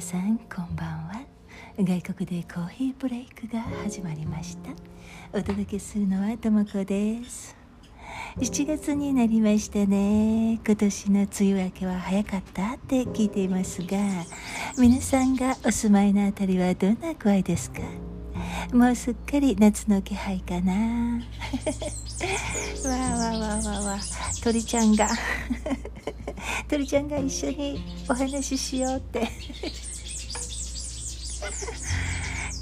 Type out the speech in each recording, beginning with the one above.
さんこんばんは。外国でコーヒーブレイクが始まりました。お届けするのはともこです。7月になりましたね。今年の梅雨明けは早かったって聞いていますが皆さんがお住まいのあたりはどんな具合ですか？もうすっかり夏の気配かな。わあわあわあわあわ鳥ちゃんが。鳥ちゃんが一緒にお話ししようって。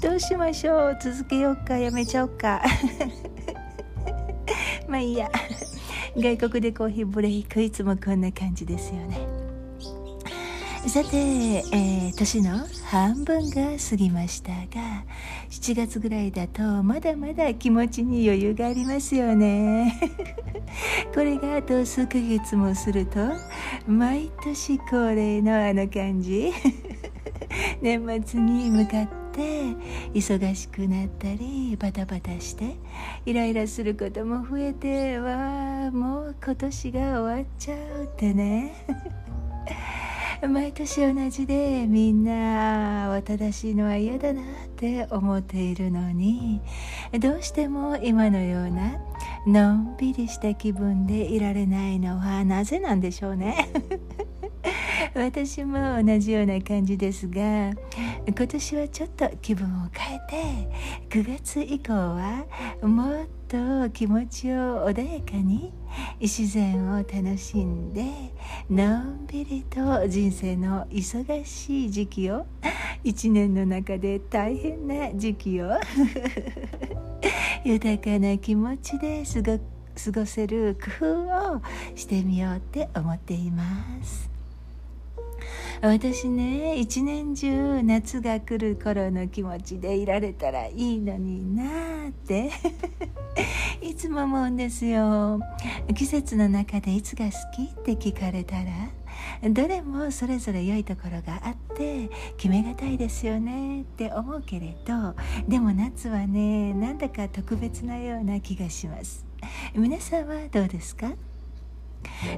どうしましょう？続けようか？やめちゃおうか？まあいいや。外国でコーヒーブレイクいつもこんな感じですよね。さて、えー、年の半分が過ぎましたが7月ぐらいだとまだまだ気持ちに余裕がありますよね。これがあと数ヶ月もすると毎年恒例のあの感じ。年末に向かって忙しくなったりバタバタしてイライラすることも増えてわあもう今年が終わっちゃうってね。毎年同じでみんな慌ただしいのは嫌だなって思っているのにどうしても今のようなのんびりした気分でいられないのはなぜなんでしょうね。私も同じような感じですが今年はちょっと気分を変えて9月以降はもっと気持ちを穏やかに自然を楽しんでのんびりと人生の忙しい時期を一年の中で大変な時期を 豊かな気持ちで過ご過ごせる工夫をしてみようって思っています。私ね一年中夏が来る頃の気持ちでいられたらいいのになーって。いつも思うんですよ。季節の中でいつが好きって聞かれたらどれもそれぞれ良いところがあって決めがたいですよねって思うけれどでも夏はねなんだか特別なような気がします。皆さんはどうですか？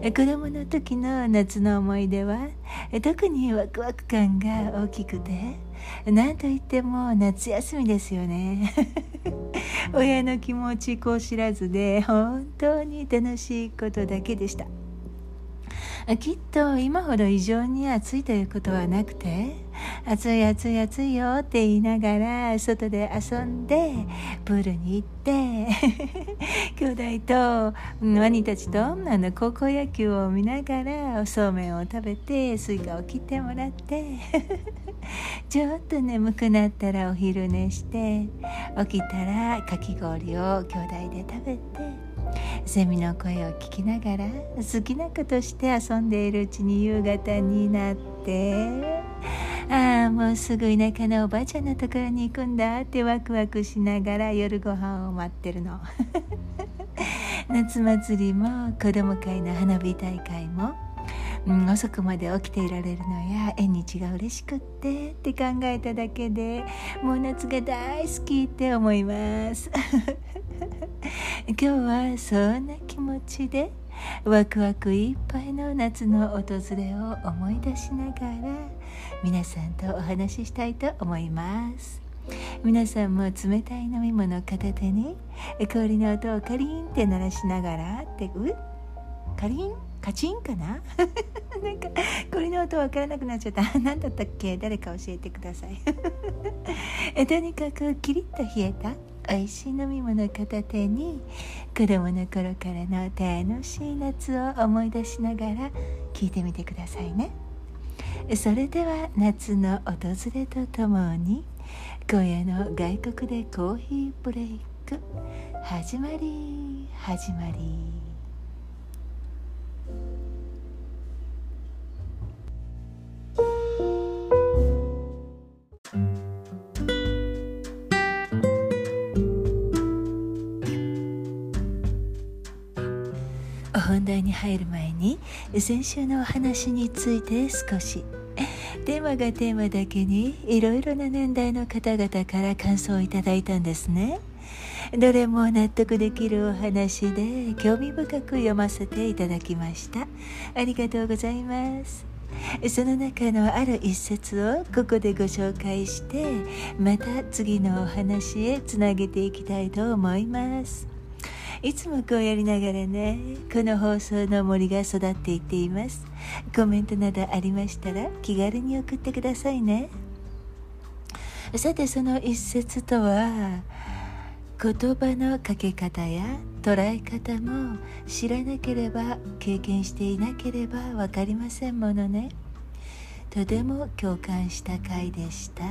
子供の時の夏の思い出は？特にワクワク感が大きくて？何といっても夏休みですよね。親の気持ちこう知らずで本当に楽しいことだけでした。きっと今ほど異常に暑いということはなくて暑い暑い暑いよって言いながら外で遊んでプールに行って 兄弟と兄たちとあの高校野球を見ながらそうめんを食べてスイカを切ってもらって ちょっと眠くなったらお昼寝して起きたらかき氷を兄弟で食べてセミの声を聞きながら好きなことして遊んでいるうちに夕方になってああもうすぐ田舎のおばあちゃんのところに行くんだってワクワクしながら夜ご飯を待ってるの。夏祭りも子供会の花火大会もうん、遅くまで起きていられるのや縁日が嬉しくってって考えただけでもう夏が大好きって思います。今日はそんな気持ちでワクワクいっぱいの夏の訪れを思い出しながら皆さんとお話ししたいと思います。皆さんも冷たい飲み物片手に氷の音をカリンって鳴らしながらってうカリンカチンかな？なんか氷の音わからなくなっちゃった。何だったっけ？誰か教えてください。えとにかくキリッと冷えた。美味しい飲み物片手に子供の頃からの楽しい夏を思い出しながら聞いてみてくださいね。それでは夏の訪れとともに今夜の外国でコーヒーブレイク。始まり始まり。題に入る前に先週のお話について少し。テーマがテーマだけにいろいろな年代の方々から感想をいただいたんですね。どれも納得できるお話で興味深く読ませていただきました。ありがとうございます。その中のある一節をここでご紹介してまた次のお話へつなげていきたいと思います。いつもこうやりながらねこの放送の森が育っていっています。コメントなどありましたら気軽に送ってくださいね。さてその一節とは言葉のかけ方や捉え方も知らなければ経験していなければ分かりませんものね。とても共感した回でした。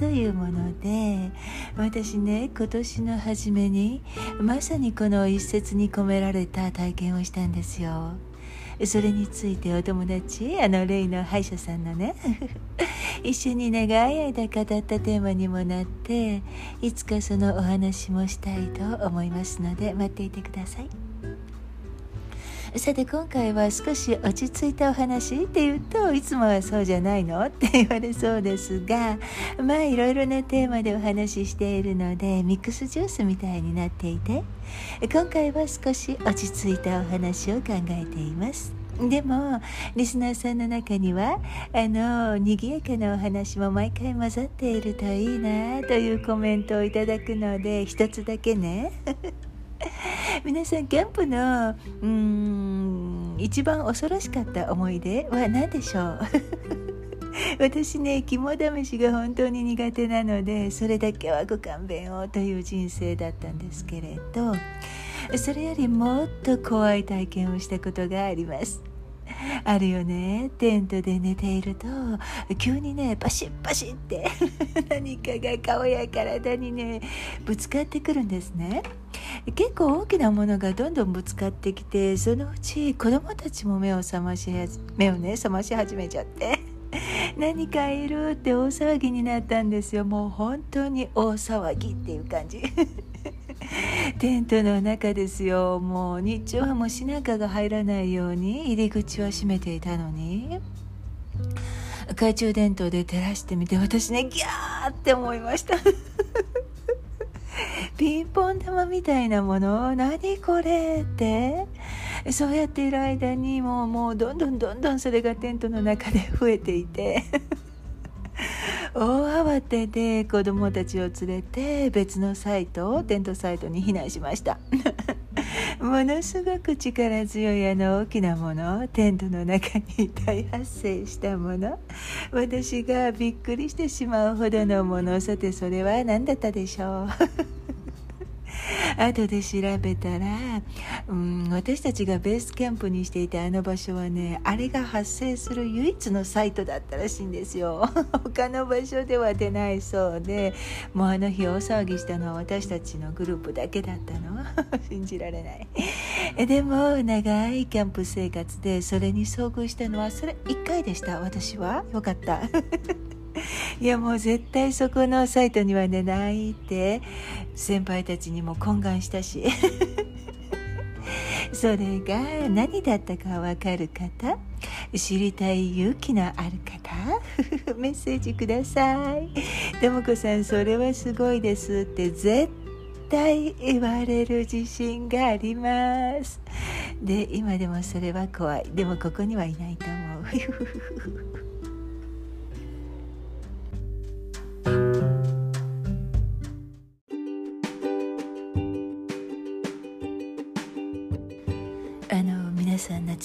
というもので私ね今年の初めにまさにこの一節に込められた体験をしたんですよ。それについてお友達あの例の歯医者さんのね 一緒に長い間語ったテーマにもなっていつかそのお話もしたいと思いますので待っていてください。さて今回は少し落ち着いたお話っていうといつもはそうじゃないの？って言われそうですが まあいろいろなテーマでお話ししているのでミックスジュースみたいになっていて今回は少し落ち着いたお話を考えています。でもリスナーさんの中にはあの賑やかなお話も毎回混ざっているといいなというコメントをいただくので一つだけね。皆さんキャンプのうん一番恐ろしかった思い出は何でしょう？私ね肝試しが本当に苦手なのでそれだけはご勘弁をという人生だったんですけれどそれよりもっと怖い体験をしたことがあります。あるよね。テントで寝ていると急にねパシッパシッて 何かが顔や体にねぶつかってくるんですね。結構大きなものがどんどんぶつかってきてそのうち子供たちも目を覚まし目をね覚まし始めちゃって 何かいるって大騒ぎになったんですよ。もう本当に大騒ぎっていう感じ。テントの中ですよ。もう日中はもうしなかが入らないように入り口は閉めていたのに。懐中電灯で照らしてみて私ねギャーって思いました。ピンポン玉みたいなもの何これって。そうやっている間にもうもうどんどんどんどんそれがテントの中で増えていて。大慌てで子供たちを連れて別のサイトテントサイトに避難しました。ものすごく力強いあの大きなものテントの中に大発生したもの。私がびっくりしてしまうほどのもの。さてそれは何だったでしょう？後で調べたら、うん、私たちがベースキャンプにしていたあの場所はねあれが発生する唯一のサイトだったらしいんですよ。他の場所では出ないそうでもうあの日大騒ぎしたのは私たちのグループだけだったの。信じられない。でも長いキャンプ生活でそれに遭遇したのはそれ1回でした。私は。よかった。いやもう絶対そこのサイトにはねないって先輩たちにも懇願したし。それが何だったかわかる方？知りたい勇気のある方？メッセージください。とも子さんそれはすごいですって絶対言われる自信があります。で今でもそれは怖い。でもここにはいないと思う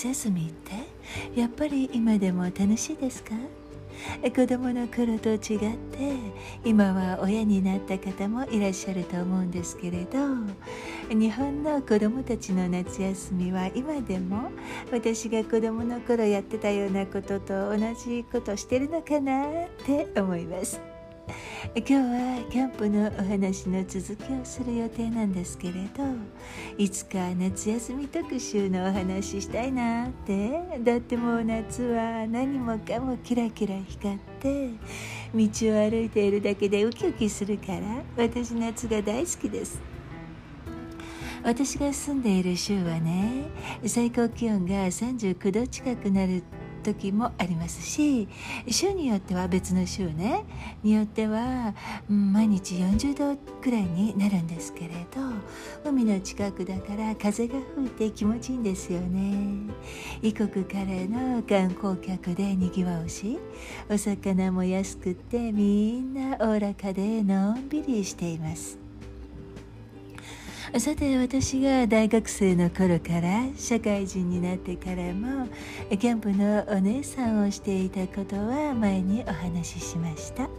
夏休みって？やっぱり今でも楽しいですか？子供の頃と違って今は親になった方もいらっしゃると思うんですけれど日本の子供たちの夏休みは今でも私が子供の頃やってたようなことと同じことしてるのかなって思います。今日はキャンプのお話の続きをする予定なんですけれどいつか夏休み特集のお話したいなって。だってもう夏は何もかもキラキラ光って道を歩いているだけでウキウキするから私夏が大好きです。私が住んでいる州はね最高気温が39度近くなる時もありますし週によっては別の週ね。によっては、毎日40度くらいになるんですけれど海の近くだから風が吹いて気持ちいいんですよね。異国からの観光客でにぎわうしお魚も安くてみんなおおらかでのんびりしています。さて私が大学生の頃から社会人になってからもキャンプのお姉さんをしていたことは前にお話ししました。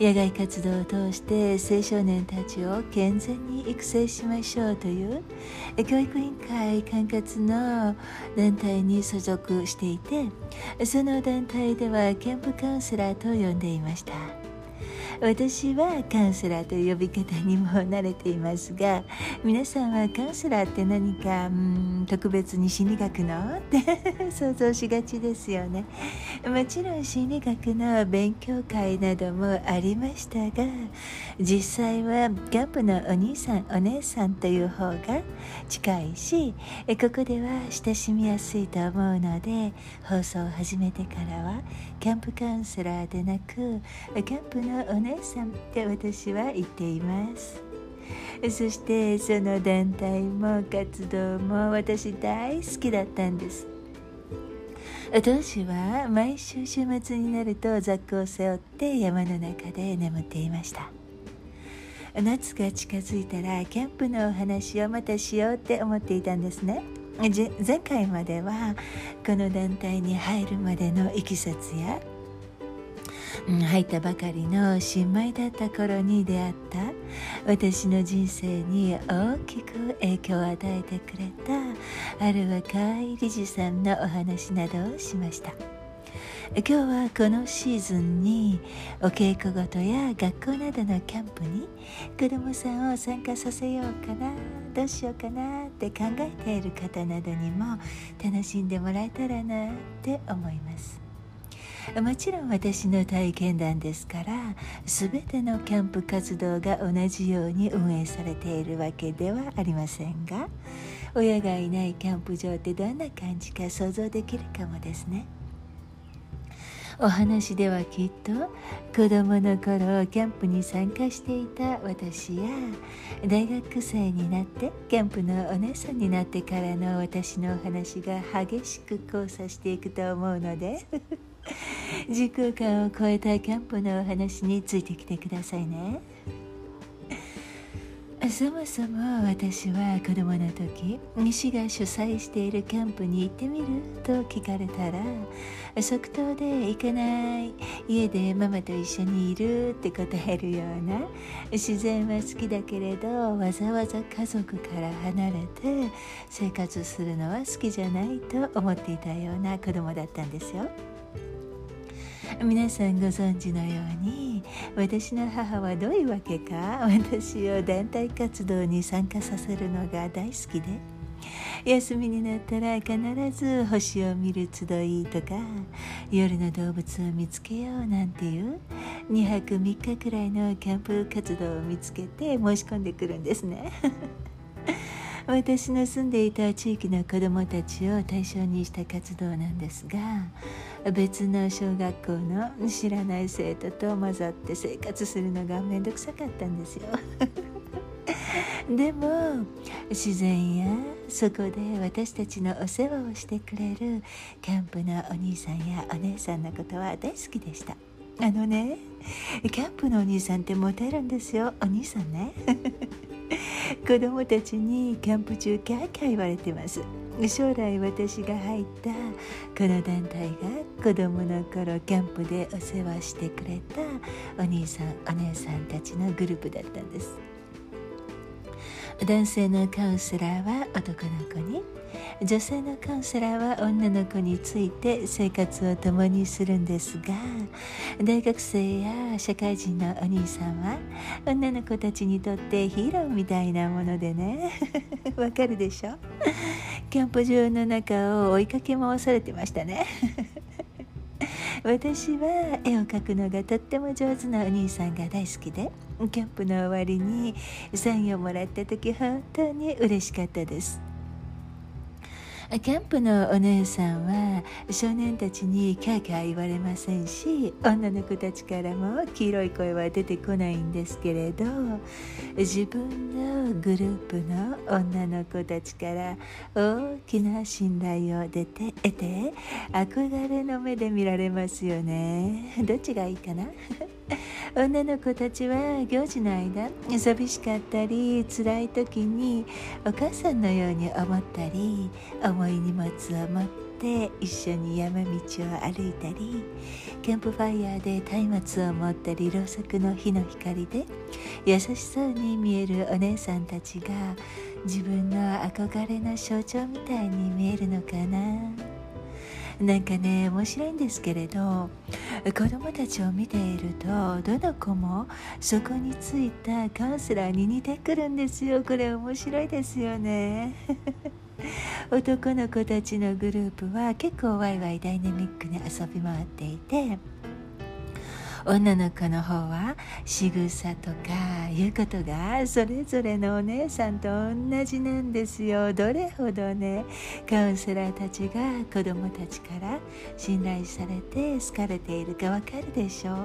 野外活動を通して青少年たちを健全に育成しましょうという教育委員会管轄の団体に所属していてその団体ではキャンプカウンセラーと呼んでいました。私はカウンセラーという呼び方にも慣れていますが皆さんはカウンセラーって何かうん特別に心理学の？って 想像しがちですよね。もちろん心理学の勉強会などもありましたが実際はキャンプのお兄さんお姉さんという方が近いしここでは親しみやすいと思うので放送を始めてからはキャンプカウンセラーでなくキャンプのお姉さんって私は言っています。そしてその団体も活動も私大好きだったんです。当時は毎週週末になるとザックを背負って山の中で眠っていました。夏が近づいたらキャンプのお話をまたしようって思っていたんですね。前回まではこの団体に入るまでのいきさつやうん入ったばかりの新米だった頃に出会った私の人生に大きく影響を与えてくれたある若い理事さんのお話などをしました。今日はこのシーズンにお稽古事や学校などのキャンプに子どもさんを参加させようかなどうしようかなって考えている方などにも楽しんでもらえたらなって思います。もちろん私の体験談ですから全てのキャンプ活動が同じように運営されているわけではありませんが親がいないキャンプ場ってどんな感じか想像できるかもですね。お話ではきっと子供の頃キャンプに参加していた私や大学生になってキャンプのお姉さんになってからの私のお話が激しく交差していくと思うので 時空間を超えたキャンプのお話についてきてくださいね。そもそも私は子供の時西が主催しているキャンプに行ってみると聞かれたら即答で行かない家でママと一緒にいるって答えるような自然は好きだけれどわざわざ家族から離れて生活するのは好きじゃないと思っていたような子供だったんですよ。皆さんご存知のように私の母はどういうわけか私を団体活動に参加させるのが大好きで休みになったら必ず星を見る集いとか夜の動物を見つけようなんていう2泊3日くらいのキャンプ活動を見つけて申し込んでくるんですね。私の住んでいた地域の子どもたちを対象にした活動なんですが別の小学校の知らない生徒と混ざって生活するのが面倒くさかったんですよ。でも自然やそこで私たちのお世話をしてくれるキャンプのお兄さんやお姉さんのことは大好きでした。あのねキャンプのお兄さんってモテるんですよ。お兄さんね。子供たちにキャンプ中キャーキャー言われてます。将来私が入ったこの団体が子供の頃キャンプでお世話してくれたお兄さんお姉さんたちのグループだったんです。男性のカウンセラーは男の子に女性のカウンセラーは女の子について生活を共にするんですが大学生や社会人のお兄さんは女の子たちにとってヒーローみたいなものでね。わかるでしょ？キャンプ場の中を追いかけ回されてましたね。私は絵を描くのがとっても上手なお兄さんが大好きでキャンプの終わりにサインをもらった時本当に嬉しかったです。キャンプのお姉さんは少年たちにキャーキャー言われませんし女の子たちからも黄色い声は出てこないんですけれど自分のグループの女の子たちから大きな信頼を出て得て憧れの目で見られますよね。どっちがいいかな？女の子たちは行事の間寂しかったり辛い時にお母さんのように思ったり重い荷物を持って一緒に山道を歩いたりキャンプファイヤーで松明を持ったりろうそくの火の光で優しそうに見えるお姉さんたちが自分の憧れの象徴みたいに見えるのかな。なんかね面白いんですけれど子どもたちを見ているとどの子もそこについたカウンセラーに似てくるんですよ。これ面白いですよね。男の子たちのグループは結構ワイワイダイナミックに遊び回っていて女の子の方は仕草とかいうことがそれぞれのお姉さんと同じなんですよ。どれほどねカウンセラーたちが子供たちから信頼されて好かれているかわかるでしょう。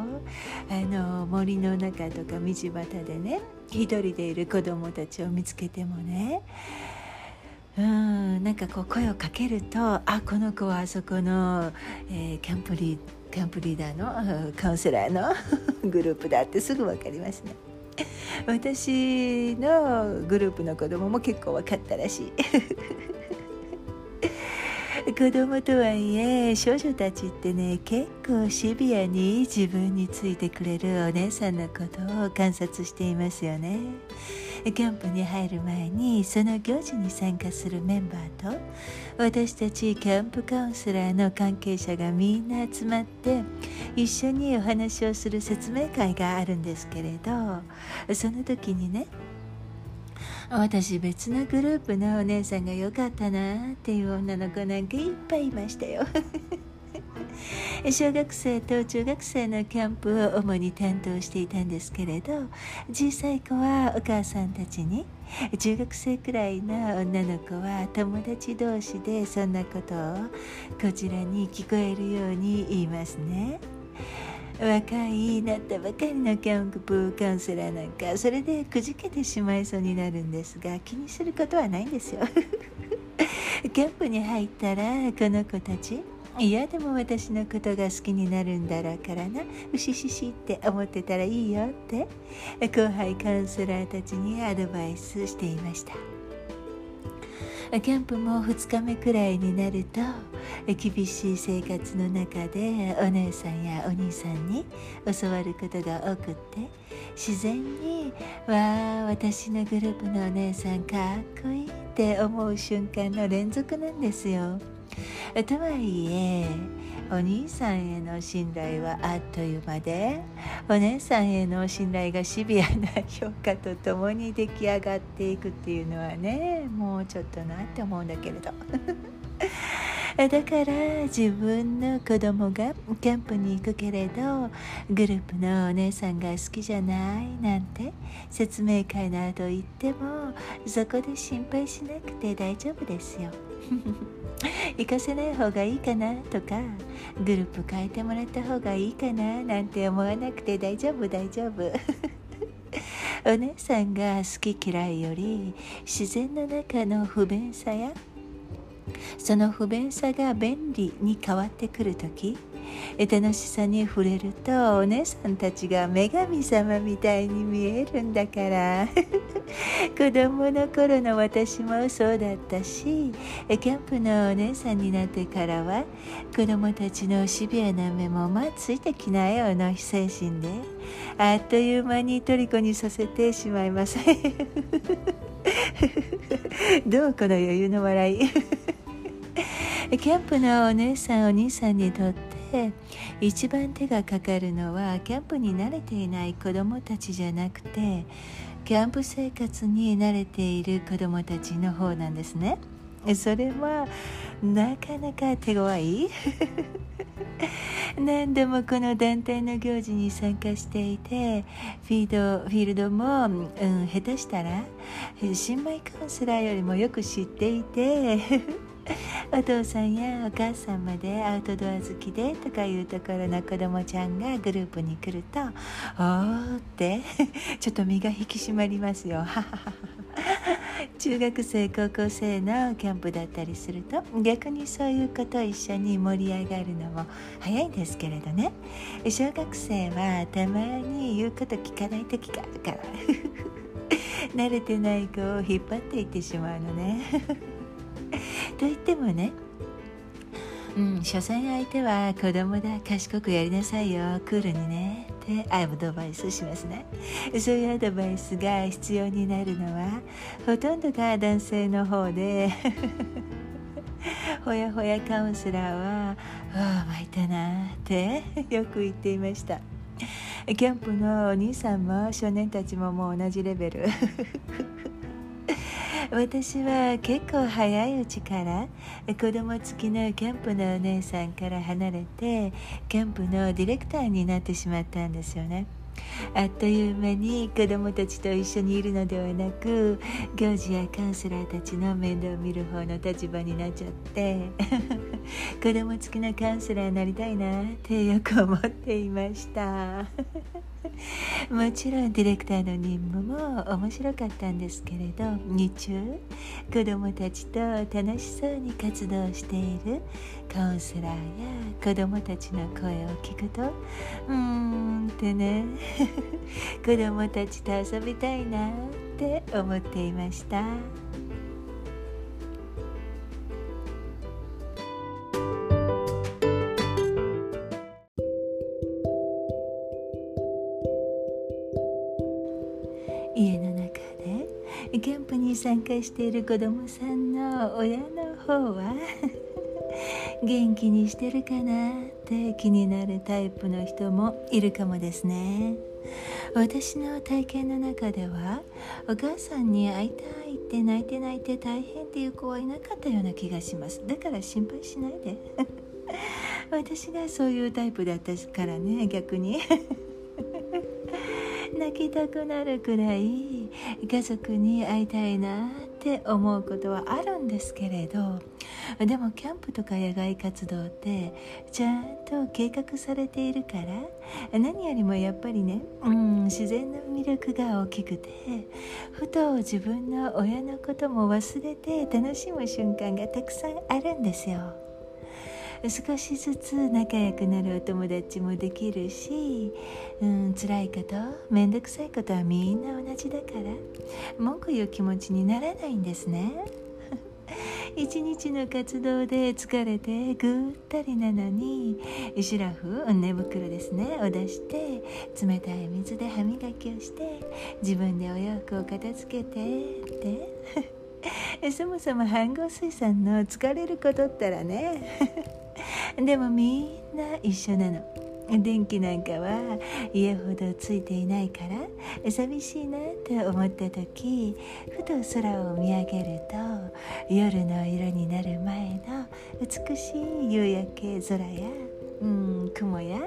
あの森の中とか道端でね一人でいる子供たちを見つけてもねうんなんかこう声をかけるとあこの子はあそこの、えー、キャンプリキャンプリーダーの カウンセラーの グループだってすぐ分かりますね。私のグループの子供も結構分かったらしい。子供とはいえ少女たちってね結構シビアに自分についてくれるお姉さんのことを観察していますよね。キャンプに入る前にその行事に参加するメンバーと私たちキャンプカウンセラーの関係者がみんな集まって一緒にお話をする説明会があるんですけれどその時にね私別のグループのお姉さんが良かったなっていう女の子なんかいっぱいいましたよ。小学生と中学生のキャンプを主に担当していたんですけれど小さい子はお母さんたちに中学生くらいの女の子は友達同士でそんなことをこちらに聞こえるように言いますね。若いなったばかりのキャンプカウンセラーなんかそれでくじけてしまいそうになるんですが気にすることはないんですよキャンプに入ったらこの子たちいやでも私のことが好きになるんだろうからな。うしししって思ってたらいいよって。後輩カウンセラーたちにアドバイスしていました。キャンプも2日目くらいになると厳しい生活の中でお姉さんやお兄さんに教わることが多くって自然に「わあ私のグループのお姉さんかっこいい」って思う瞬間の連続なんですよ。とはいえお兄さんへの信頼はあっという間でお姉さんへの信頼がシビアな評価とともに出来上がっていくっていうのはねもうちょっとなって思うんだけれど だから自分の子供がキャンプに行くけれどグループのお姉さんが好きじゃないなんて説明会の後言ってもそこで心配しなくて大丈夫ですよ。行かせない方がいいかなとかグループ変えてもらった方がいいかななんて思わなくて大丈夫大丈夫。お姉さんが好き嫌いより自然の中の不便さやその不便さが便利に変わってくる時楽しさに触れるとお姉さんたちが女神様みたいに見えるんだから。子供の頃の私もそうだったしキャンプのお姉さんになってからは子供たちのシビアな目もまあついてきなよの精神であっという間に虜にさせてしまいます。どうこの余裕の笑い。キャンプのお姉さんお兄さんにとって一番手がかかるのはキャンプに慣れていない子どもたちじゃなくてキャンプ生活に慣れている子どもたちの方なんですね。それはなかなか手強い 何度もこの団体の行事に参加していてフィードフィールドも、うん、下手したら新米カウンセラーよりもよく知っていて お父さんやお母さんまでアウトドア好きでとかいうところの子供ちゃんがグループに来ると「おー」って ちょっと身が引き締まりますよ。中学生高校生のキャンプだったりすると逆にそういうこと一緒に盛り上がるのも早いんですけれどね。小学生はたまに言うこと聞かない時があるから。慣れてない子を引っ張っていってしまうのね。と言ってもねうん、所詮相手は子供だ賢くやりなさいよクールにねってアドバイスしますね。そういうアドバイスが必要になるのはほとんどが男性の方で ほやほやカウンセラーは「ああ参ったな」ってよく言っていました。キャンプのお兄さんも少年たちももう同じレベル。私は結構早いうちから子供付きのキャンプのお姉さんから離れてキャンプのディレクターになってしまったんですよね。あっという間に子供たちと一緒にいるのではなく行事やカウンセラーたちの面倒を見る方の立場になっちゃって 子供付きのカウンセラーになりたいなってよく思っていました もちろんディレクターの任務も面白かったんですけれど日中子どもたちと楽しそうに活動しているカウンセラーや子どもたちの声を聞くとうーんってね 子どもたちと遊びたいなって思っていました。加している子どもさんの親の方は 元気にしてるかなって気になるタイプの人もいるかもですね。私の体験の中ではお母さんに会いたいって泣いて泣いて大変っていう子はいなかったような気がします。だから心配しないで。私がそういうタイプだったからね逆に。泣きたくなるくらい家族に会いたいなって思うことはあるんですけれどでもキャンプとか野外活動ってちゃんと計画されているから何よりもやっぱりね、うん、自然の魅力が大きくてふと自分の親のことも忘れて楽しむ瞬間がたくさんあるんですよ。少しずつ仲良くなるお友達もできるし、うん、辛いこと面倒くさいことはみんな同じだから文句言う気持ちにならないんですね。一日の活動で疲れてぐったりなのにシラフ寝袋ですね。を出して冷たい水で歯磨きをして自分でお洋服を片付けてって。そもそも飯合水産の疲れることったらね。でもみんな一緒なの。電気なんかは家ほどついていないから寂しいなって思った時ふと空を見上げると夜の色になる前の美しい夕焼け空やうん雲や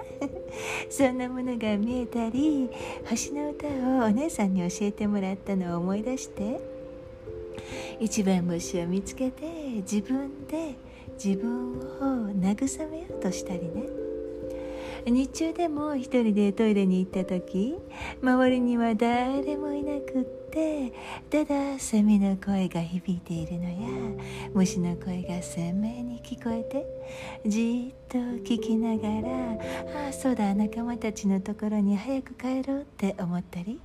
そんなものが見えたり星の歌をお姉さんに教えてもらったのを思い出して一番星を見つけて自分で自分を慰めようとしたりね。日中でも一人でトイレに行った時周りには誰もいなくってただセミの声が響いているのや虫の声が鮮明に聞こえてじっと聞きながらああそうだ仲間たちのところに早く帰ろうって思ったり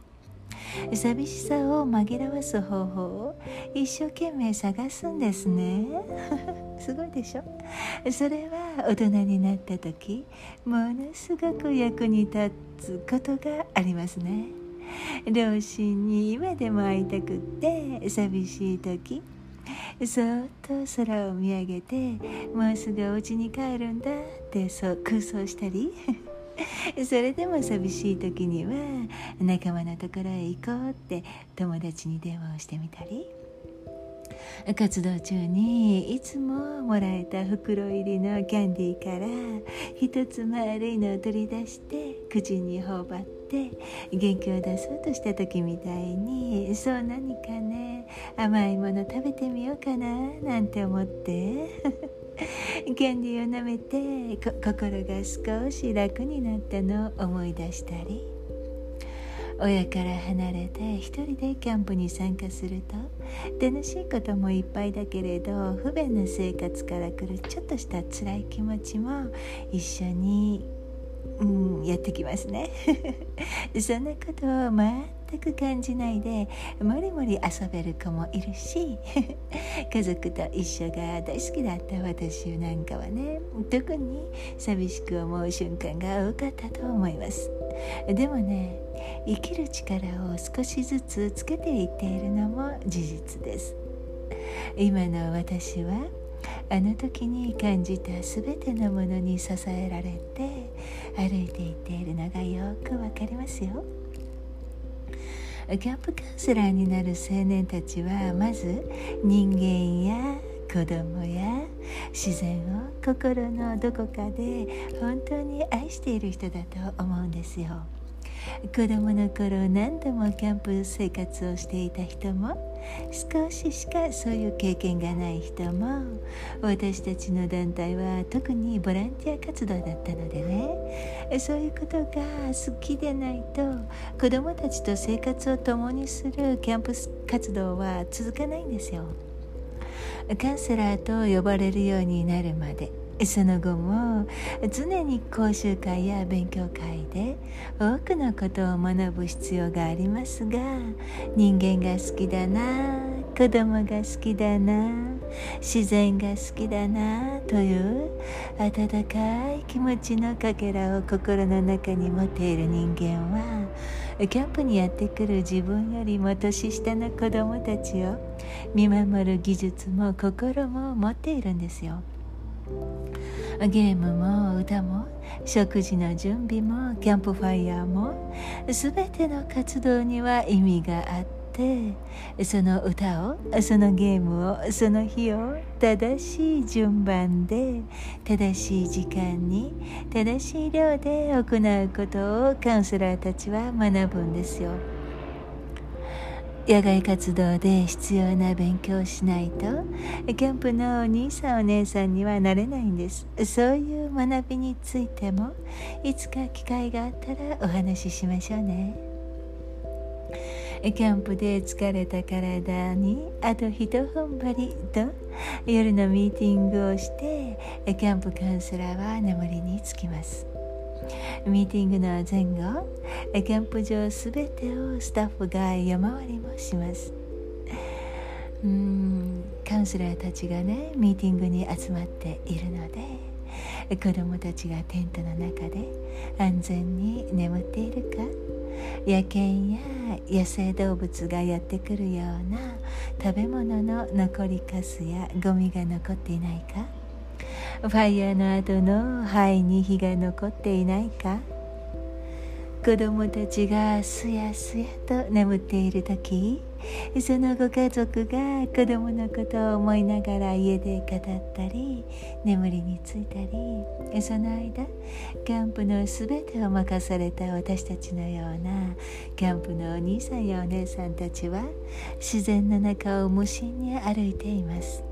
寂しさを紛らわす方法を一生懸命探すんですね。すごいでしょ？それは大人になった時ものすごく役に立つことがありますね。両親に今でも会いたくって寂しい時そっと空を見上げてもうすぐお家に帰るんだってそう空想したり。それでも寂しい時には仲間のところへ行こうって友達に電話をしてみたり。活動中にいつももらえた袋入りのキャンディーから一つ丸いのを取り出して口に頬張って元気を出そうとした時みたいにそう何かね甘いもの食べてみようかななんて思って。キャンディーを舐めて心が少し楽になったのを思い出したり。親から離れて一人でキャンプに参加すると楽しいこともいっぱいだけれど不便な生活から来るちょっとした辛い気持ちも一緒に、うん、やってきますね。そんなことを全く感じないでもりもり遊べる子もいるし 家族と一緒が大好きだった私なんかはね特に寂しく思う瞬間が多かったと思います。でもね生きる力を少しずつつけていっているのも事実です。今の私はあの時に感じた全てのものに支えられて歩いていっているのがよくわかりますよ。キャンプカウンセラーになる青年たちはまず人間や子供や自然を心のどこかで本当に愛している人だと思うんですよ。子供の頃何度もキャンプ生活をしていた人も少ししかそういう経験がない人も私たちの団体は特にボランティア活動だったのでね。そういうことが好きでないと子供たちと生活を共にするキャンプ活動は続かないんですよ。カンセラーと呼ばれるようになるまで。その後も常に講習会や勉強会で多くのことを学ぶ必要がありますが人間が好きだな子供が好きだな自然が好きだなという温かい気持ちのかけらを心の中に持っている人間はキャンプにやってくる自分よりも年下の子供たちを見守る技術も心も持っているんですよ。ゲームも歌も食事の準備もキャンプファイヤーも全ての活動には意味があってその歌をそのゲームをその日を正しい順番で正しい時間に正しい量で行うことをカウンセラーたちは学ぶんですよ。野外活動で必要な勉強をしないとキャンプのお兄さんお姉さんにはなれないんです。そういう学びについてもいつか機会があったらお話ししましょうね。キャンプで疲れた体にあと一踏ん張りと夜のミーティングをしてキャンプカウンセラーは眠りにつきます。ミーティングの前後キャンプ場すべてをスタッフが山回りもします。うんカウンセラーたちがねミーティングに集まっているので子供たちがテントの中で安全に眠っているか野犬や野生動物がやってくるような食べ物の残りかすやゴミが残っていないかファイヤーの後の肺に火が残っていないか？子供たちがすやすやと眠っている時そのご家族が子供のことを思いながら家で語ったり眠りについたりその間キャンプの全てを任された私たちのようなキャンプのお兄さんやお姉さんたちは自然の中を無心に歩いています。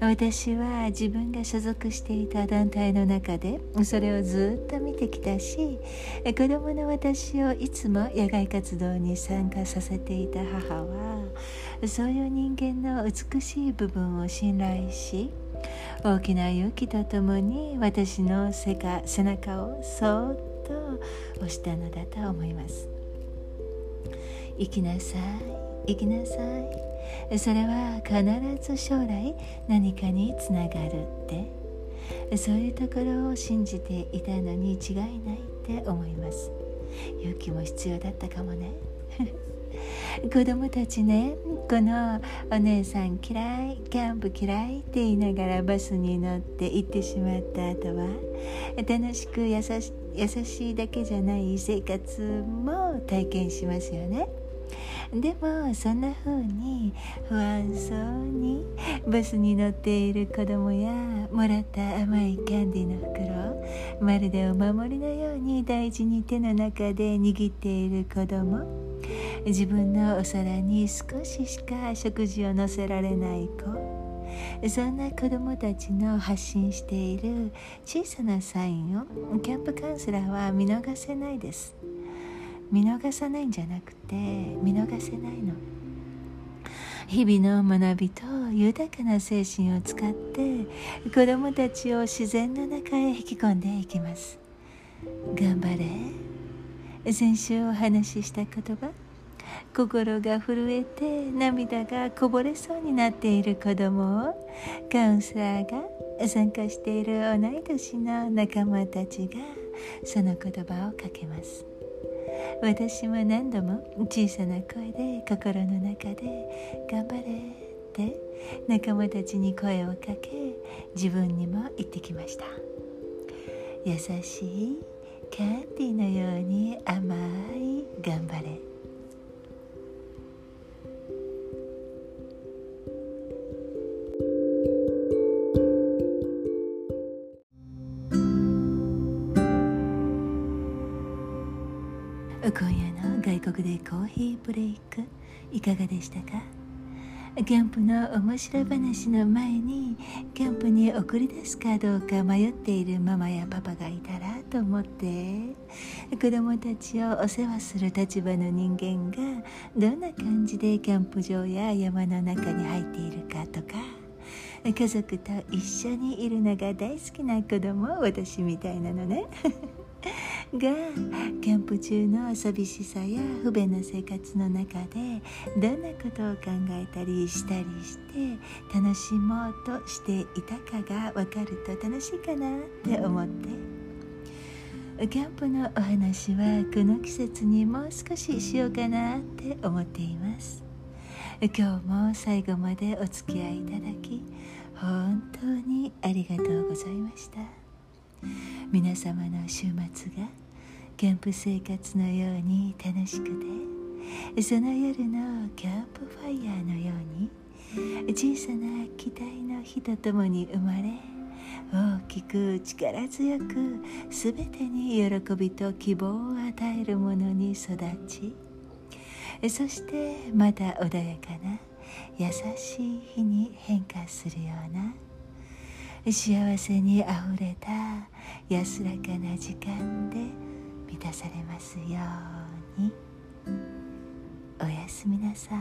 私は自分が所属していた団体の中でそれをずっと見てきたし子供の私をいつも野外活動に参加させていた母はそういう人間の美しい部分を信頼し大きな勇気とともに私の背中をそっと押したのだと思います。生きなさい生きなさい。それは必ず将来何かにつながるって。そういうところを信じていたのに違いないって思います。勇気も必要だったかもね。子供たちねこのお姉さん嫌いキャンプ嫌いって言いながらバスに乗って行ってしまった後は楽しく優し優しいだけじゃない生活も体験しますよね。でもそんな風に不安そうにバスに乗っている子供やもらった甘いキャンディーの袋まるでお守りのように大事に手の中で握っている子供自分のお皿に少ししか食事を乗せられない子そんな子供たちの発信している小さなサインをキャンプカウンセラーは見逃せないです。見逃さないんじゃなくて見逃せないの。日々の学びと豊かな精神を使って子どもたちを自然の中へ引き込んでいきます。頑張れ。先週お話しした言葉。心が震えて涙がこぼれそうになっている子供をカウンセラーが参加している同い年の仲間たちがその言葉をかけます。私も何度も小さな声で心の中で「頑張れ」って仲間たちに声をかけ自分にも言ってきました。優しいキャンディーのように甘い頑張れ。ーヒーブレイクいかがでしたか？キャンプの面白話の前にキャンプに送り出すかどうか迷っているママやパパがいたらと思って。子供たちをお世話する立場の人間がどんな感じでキャンプ場や山の中に入っているかとか。家族と一緒にいるのが大好きな子供私みたいなのね。キャンプ中の寂しさや不便な生活の中でどんなことを考えたりしたりして楽しもうとしていたかが分かると楽しいかなって思ってキャンプのお話はこの季節にもう少ししようかなって思っています今日も最後までお付き合いいただき本当にありがとうございました。皆様の週末がキャンプ生活のように楽しくてその夜のキャンプファイヤーのように小さな期待の火とともに生まれ大きく力強く全てに喜びと希望を与えるものに育ちそしてまた穏やかな優しい日に変化するような幸せにあふれた安らかな時間で満たされますように。おやすみなさい。